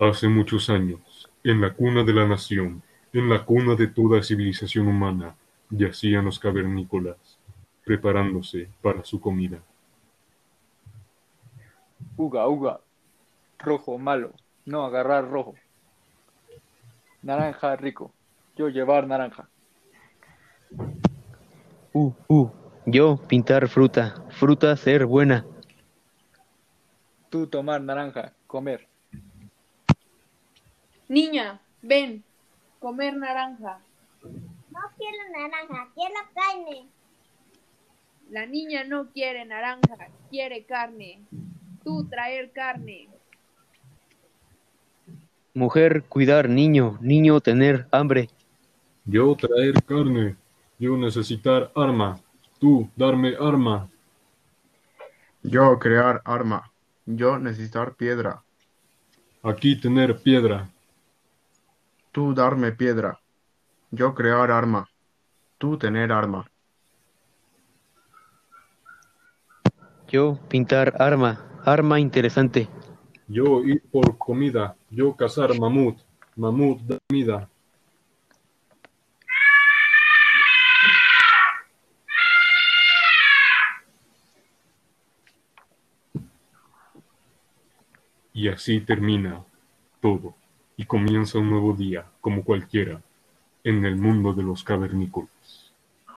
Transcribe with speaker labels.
Speaker 1: Hace muchos años, en la cuna de la nación, en la cuna de toda civilización humana, yacían los cavernícolas, preparándose para su comida.
Speaker 2: Uga, uga. Rojo, malo. No agarrar rojo. Naranja, rico. Yo llevar naranja.
Speaker 3: Uh, uh. Yo pintar fruta. Fruta ser buena.
Speaker 2: Tú tomar naranja. Comer.
Speaker 4: Niña, ven, comer naranja.
Speaker 5: No quiero naranja, quiero carne.
Speaker 4: La niña no quiere naranja, quiere carne. Tú traer carne.
Speaker 3: Mujer cuidar niño. Niño tener hambre.
Speaker 1: Yo traer carne, yo necesitar arma, tú darme arma.
Speaker 6: Yo crear arma. Yo necesitar piedra.
Speaker 1: Aquí tener piedra,
Speaker 6: Tú darme piedra. Yo crear arma. Tú tener arma.
Speaker 3: Yo pintar arma. Arma interesante.
Speaker 1: yo ir por comida, yo cazar mamut, mamut da comida. Y así termina todo y comienza un nuevo día como cualquiera en el mundo de los cavernícolas.